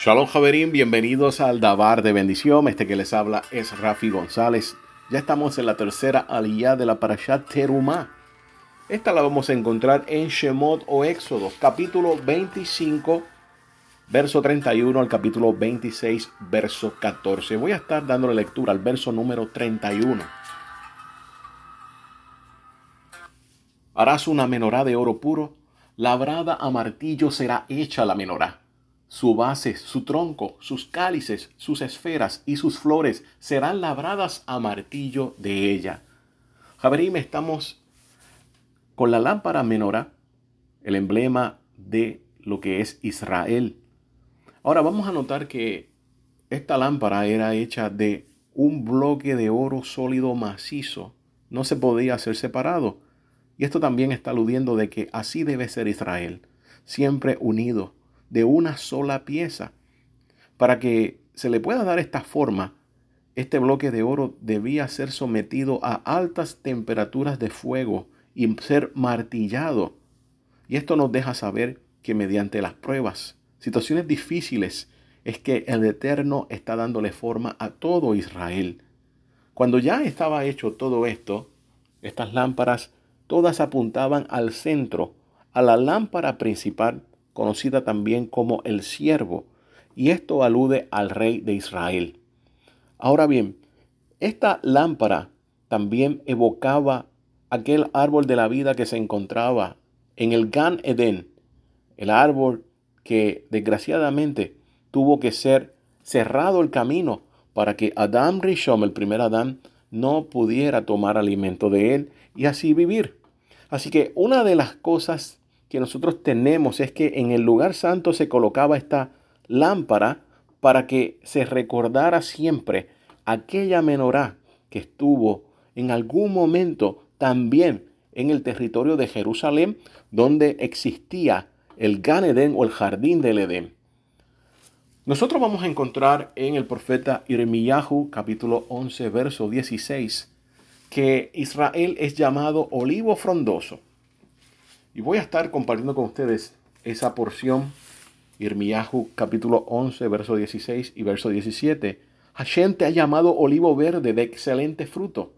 Shalom Javerín, bienvenidos al Dabar de Bendición. Este que les habla es Rafi González. Ya estamos en la tercera aliyah de la Parashat Terumá. Esta la vamos a encontrar en Shemot o Éxodo, capítulo 25, verso 31 al capítulo 26, verso 14. Voy a estar dándole lectura al verso número 31. Harás una menorá de oro puro, labrada a martillo será hecha la menorá su base, su tronco, sus cálices, sus esferas y sus flores serán labradas a martillo de ella. Javerim, estamos con la lámpara menorá, el emblema de lo que es Israel. Ahora vamos a notar que esta lámpara era hecha de un bloque de oro sólido macizo. No se podía hacer separado. Y esto también está aludiendo de que así debe ser Israel, siempre unido, de una sola pieza. Para que se le pueda dar esta forma, este bloque de oro debía ser sometido a altas temperaturas de fuego y ser martillado. Y esto nos deja saber que mediante las pruebas, situaciones difíciles, es que el Eterno está dándole forma a todo Israel. Cuando ya estaba hecho todo esto, estas lámparas todas apuntaban al centro, a la lámpara principal conocida también como el siervo, y esto alude al rey de Israel. Ahora bien, esta lámpara también evocaba aquel árbol de la vida que se encontraba en el Gan Eden, el árbol que desgraciadamente tuvo que ser cerrado el camino para que Adam Rishon, el primer Adán, no pudiera tomar alimento de él y así vivir. Así que una de las cosas que nosotros tenemos es que en el lugar santo se colocaba esta lámpara para que se recordara siempre aquella menorá que estuvo en algún momento también en el territorio de Jerusalén, donde existía el Gan Edén o el jardín del Edén. Nosotros vamos a encontrar en el profeta Irmiyahu capítulo 11 verso 16 que Israel es llamado olivo frondoso. Y voy a estar compartiendo con ustedes esa porción, Irmiyahu capítulo 11, verso 16 y verso 17. Hashem te ha llamado olivo verde de excelente fruto,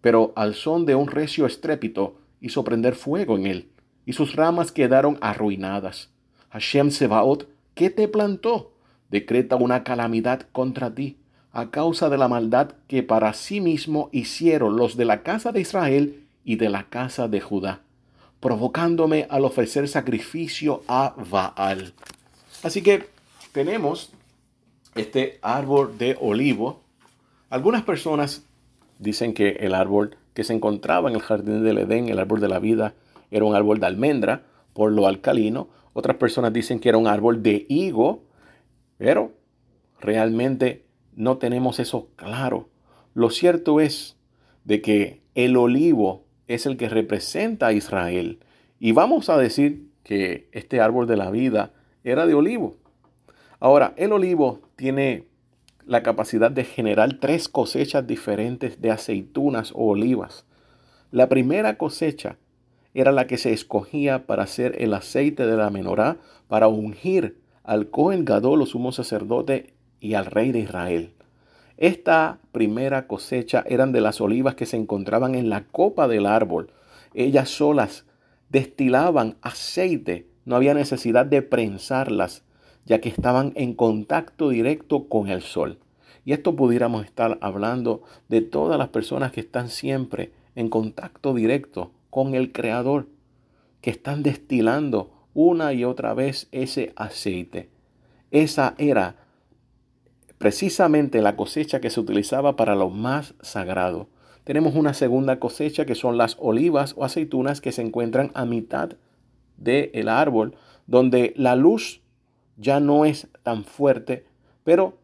pero al son de un recio estrépito hizo prender fuego en él, y sus ramas quedaron arruinadas. Hashem Sebaot, ¿qué te plantó? Decreta una calamidad contra ti, a causa de la maldad que para sí mismo hicieron los de la casa de Israel y de la casa de Judá provocándome al ofrecer sacrificio a Baal. Así que tenemos este árbol de olivo. Algunas personas dicen que el árbol que se encontraba en el jardín del Edén, el árbol de la vida, era un árbol de almendra por lo alcalino. Otras personas dicen que era un árbol de higo, pero realmente no tenemos eso claro. Lo cierto es de que el olivo es el que representa a Israel. Y vamos a decir que este árbol de la vida era de olivo. Ahora, el olivo tiene la capacidad de generar tres cosechas diferentes de aceitunas o olivas. La primera cosecha era la que se escogía para hacer el aceite de la menorá para ungir al Cohen Gadol, sumo sacerdote, y al rey de Israel. Esta primera cosecha eran de las olivas que se encontraban en la copa del árbol. Ellas solas destilaban aceite, no había necesidad de prensarlas, ya que estaban en contacto directo con el sol. Y esto pudiéramos estar hablando de todas las personas que están siempre en contacto directo con el Creador, que están destilando una y otra vez ese aceite. Esa era precisamente la cosecha que se utilizaba para lo más sagrado. Tenemos una segunda cosecha que son las olivas o aceitunas que se encuentran a mitad del árbol, donde la luz ya no es tan fuerte, pero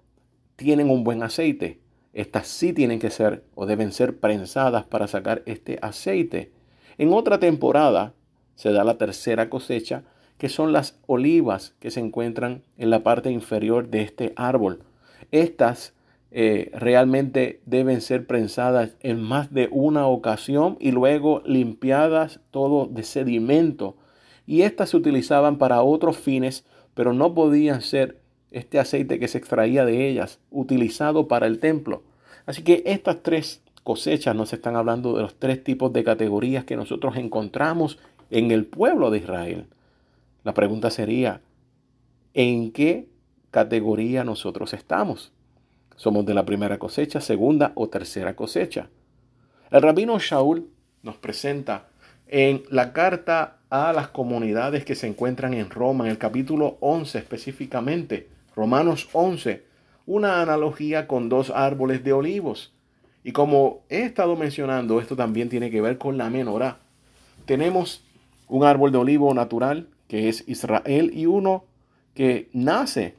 tienen un buen aceite. Estas sí tienen que ser o deben ser prensadas para sacar este aceite. En otra temporada se da la tercera cosecha, que son las olivas que se encuentran en la parte inferior de este árbol. Estas eh, realmente deben ser prensadas en más de una ocasión y luego limpiadas todo de sedimento. Y estas se utilizaban para otros fines, pero no podían ser este aceite que se extraía de ellas, utilizado para el templo. Así que estas tres cosechas nos están hablando de los tres tipos de categorías que nosotros encontramos en el pueblo de Israel. La pregunta sería, ¿en qué categoría nosotros estamos? ¿Somos de la primera cosecha, segunda o tercera cosecha? El rabino Shaul nos presenta en la carta a las comunidades que se encuentran en Roma, en el capítulo 11 específicamente, Romanos 11, una analogía con dos árboles de olivos. Y como he estado mencionando, esto también tiene que ver con la menorá. Tenemos un árbol de olivo natural, que es Israel, y uno que nace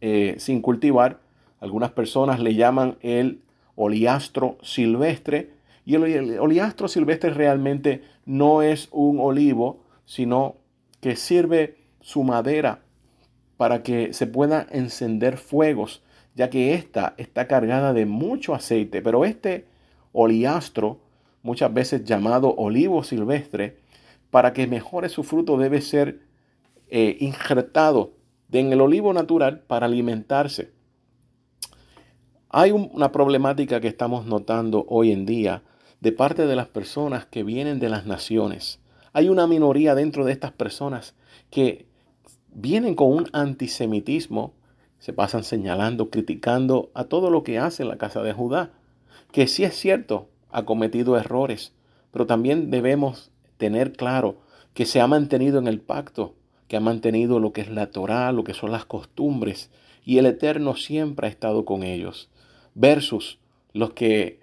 eh, sin cultivar. Algunas personas le llaman el oliastro silvestre. Y el oliastro silvestre realmente no es un olivo, sino que sirve su madera para que se pueda encender fuegos, ya que ésta está cargada de mucho aceite. Pero este oliastro, muchas veces llamado olivo silvestre, para que mejore su fruto debe ser eh, injertado en el olivo natural para alimentarse. Hay una problemática que estamos notando hoy en día de parte de las personas que vienen de las naciones hay una minoría dentro de estas personas que vienen con un antisemitismo, se pasan señalando, criticando a todo lo que hace la casa de Judá, que sí es cierto, ha cometido errores, pero también debemos tener claro que se ha mantenido en el pacto, que ha mantenido lo que es la Torá, lo que son las costumbres, y el Eterno siempre ha estado con ellos, versus los que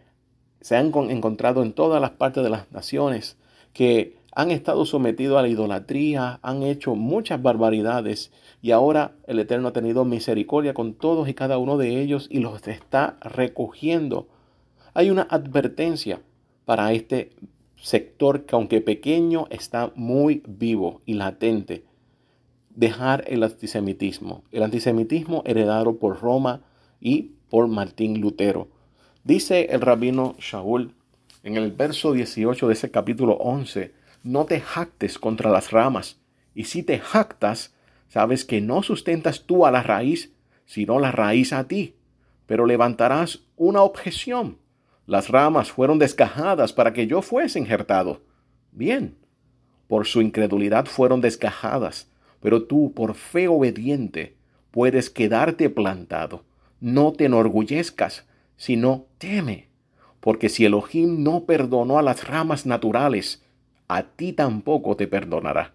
se han encontrado en todas las partes de las naciones, que han estado sometidos a la idolatría, han hecho muchas barbaridades y ahora el Eterno ha tenido misericordia con todos y cada uno de ellos y los está recogiendo. Hay una advertencia para este sector que aunque pequeño está muy vivo y latente. Dejar el antisemitismo. El antisemitismo heredado por Roma y por Martín Lutero. Dice el rabino Shaul en el verso 18 de ese capítulo 11 no te jactes contra las ramas. Y si te jactas, sabes que no sustentas tú a la raíz, sino la raíz a ti. Pero levantarás una objeción. Las ramas fueron desgajadas para que yo fuese injertado. Bien, por su incredulidad fueron desgajadas, pero tú, por fe obediente, puedes quedarte plantado. No te enorgullezcas, sino teme, porque si Elohim no perdonó a las ramas naturales, a ti tampoco te perdonará.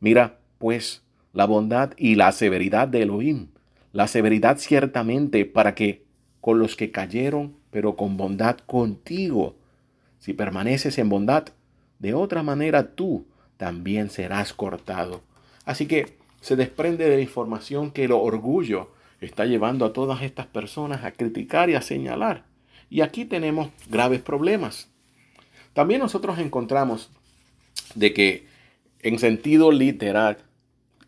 Mira, pues, la bondad y la severidad de Elohim, la severidad ciertamente para que con los que cayeron, pero con bondad contigo. Si permaneces en bondad, de otra manera tú también serás cortado. Así que se desprende de la información que el orgullo está llevando a todas estas personas a criticar y a señalar. Y aquí tenemos graves problemas. También nosotros encontramos de que en sentido literal,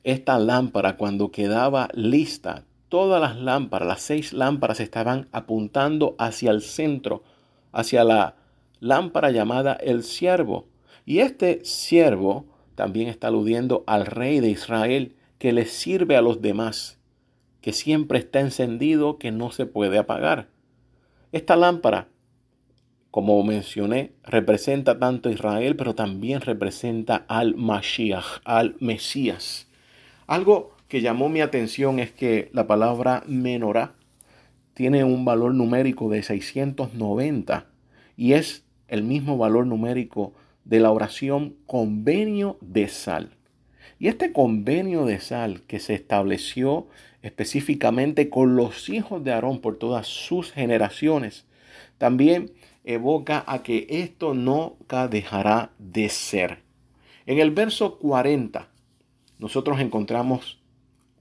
esta lámpara cuando quedaba lista, todas las lámparas, las seis lámparas estaban apuntando hacia el centro, hacia la lámpara llamada el siervo. Y este siervo también está aludiendo al rey de Israel que le sirve a los demás, que siempre está encendido, que no se puede apagar. Esta lámpara como mencioné, representa tanto a Israel, pero también representa al Mashiach, al Mesías. Algo que llamó mi atención es que la palabra menorá tiene un valor numérico de 690 y es el mismo valor numérico de la oración convenio de sal. Y este convenio de sal que se estableció específicamente con los hijos de Aarón por todas sus generaciones, también evoca a que esto nunca dejará de ser. En el verso 40 nosotros encontramos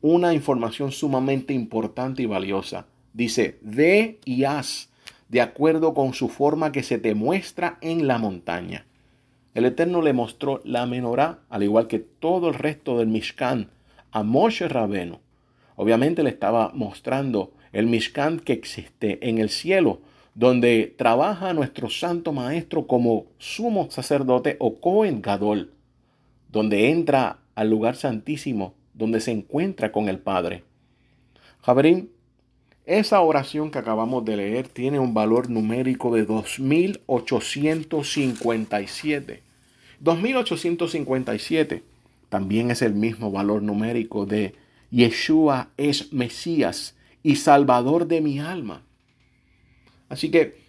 una información sumamente importante y valiosa. Dice, ve y haz de acuerdo con su forma que se te muestra en la montaña. El Eterno le mostró la menorá, al igual que todo el resto del Mishkan, a Moshe Rabeno. Obviamente le estaba mostrando el Mishkan que existe en el cielo, donde trabaja nuestro santo maestro como sumo sacerdote o Cohen Gadol, donde entra al lugar santísimo, donde se encuentra con el Padre. Javerín, esa oración que acabamos de leer tiene un valor numérico de 2857. 2857 también es el mismo valor numérico de Yeshua es Mesías y Salvador de mi alma. Así que,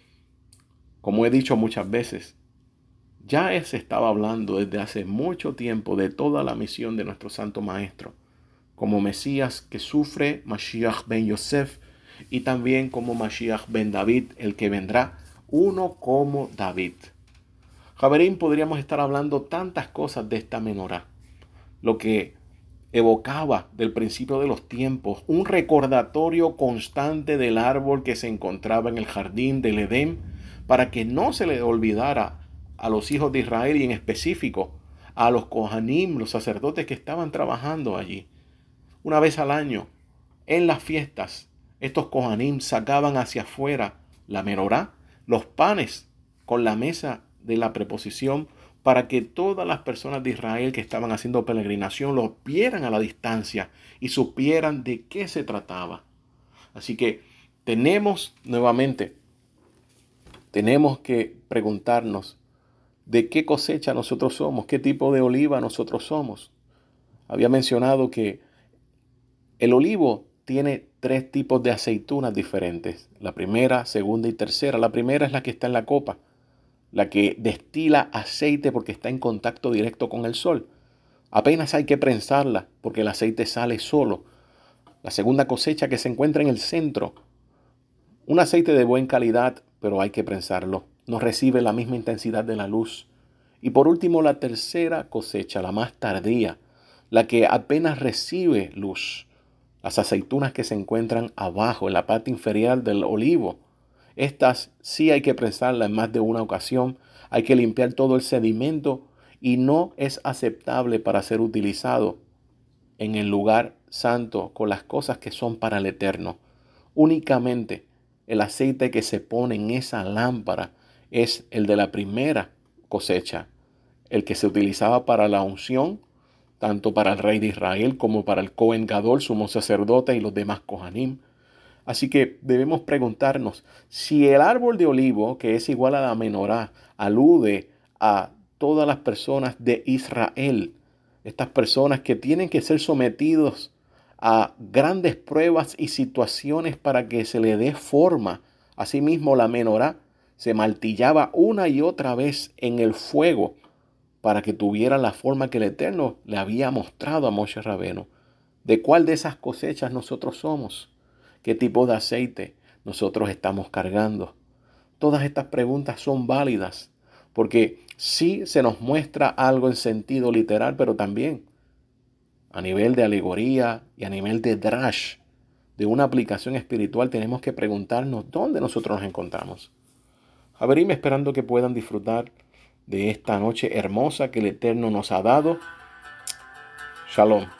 como he dicho muchas veces, ya se estaba hablando desde hace mucho tiempo de toda la misión de nuestro Santo Maestro, como Mesías que sufre Mashiach ben Yosef y también como Mashiach ben David, el que vendrá, uno como David. Javerín, podríamos estar hablando tantas cosas de esta menorá, lo que evocaba del principio de los tiempos, un recordatorio constante del árbol que se encontraba en el jardín del Edén, para que no se le olvidara a los hijos de Israel y en específico a los Kohanim, los sacerdotes que estaban trabajando allí. Una vez al año, en las fiestas, estos Kohanim sacaban hacia afuera la menorá, los panes con la mesa de la preposición para que todas las personas de Israel que estaban haciendo peregrinación lo vieran a la distancia y supieran de qué se trataba. Así que tenemos nuevamente, tenemos que preguntarnos de qué cosecha nosotros somos, qué tipo de oliva nosotros somos. Había mencionado que el olivo tiene tres tipos de aceitunas diferentes. La primera, segunda y tercera. La primera es la que está en la copa la que destila aceite porque está en contacto directo con el sol. Apenas hay que prensarla porque el aceite sale solo. La segunda cosecha que se encuentra en el centro. Un aceite de buena calidad, pero hay que prensarlo. No recibe la misma intensidad de la luz. Y por último, la tercera cosecha, la más tardía, la que apenas recibe luz. Las aceitunas que se encuentran abajo, en la parte inferior del olivo estas sí hay que prensarlas en más de una ocasión. Hay que limpiar todo el sedimento y no es aceptable para ser utilizado en el lugar santo con las cosas que son para el eterno. Únicamente el aceite que se pone en esa lámpara es el de la primera cosecha, el que se utilizaba para la unción, tanto para el rey de Israel como para el Cohen Gadol, sumo sacerdote y los demás Kohanim. Así que debemos preguntarnos si el árbol de olivo, que es igual a la menorá, alude a todas las personas de Israel, estas personas que tienen que ser sometidos a grandes pruebas y situaciones para que se le dé forma. Asimismo, la menorá se martillaba una y otra vez en el fuego para que tuviera la forma que el Eterno le había mostrado a Moshe Rabeno. ¿De cuál de esas cosechas nosotros somos? qué tipo de aceite nosotros estamos cargando. Todas estas preguntas son válidas porque sí se nos muestra algo en sentido literal, pero también a nivel de alegoría y a nivel de drash, de una aplicación espiritual, tenemos que preguntarnos dónde nosotros nos encontramos. Abrirme esperando que puedan disfrutar de esta noche hermosa que el Eterno nos ha dado. Shalom.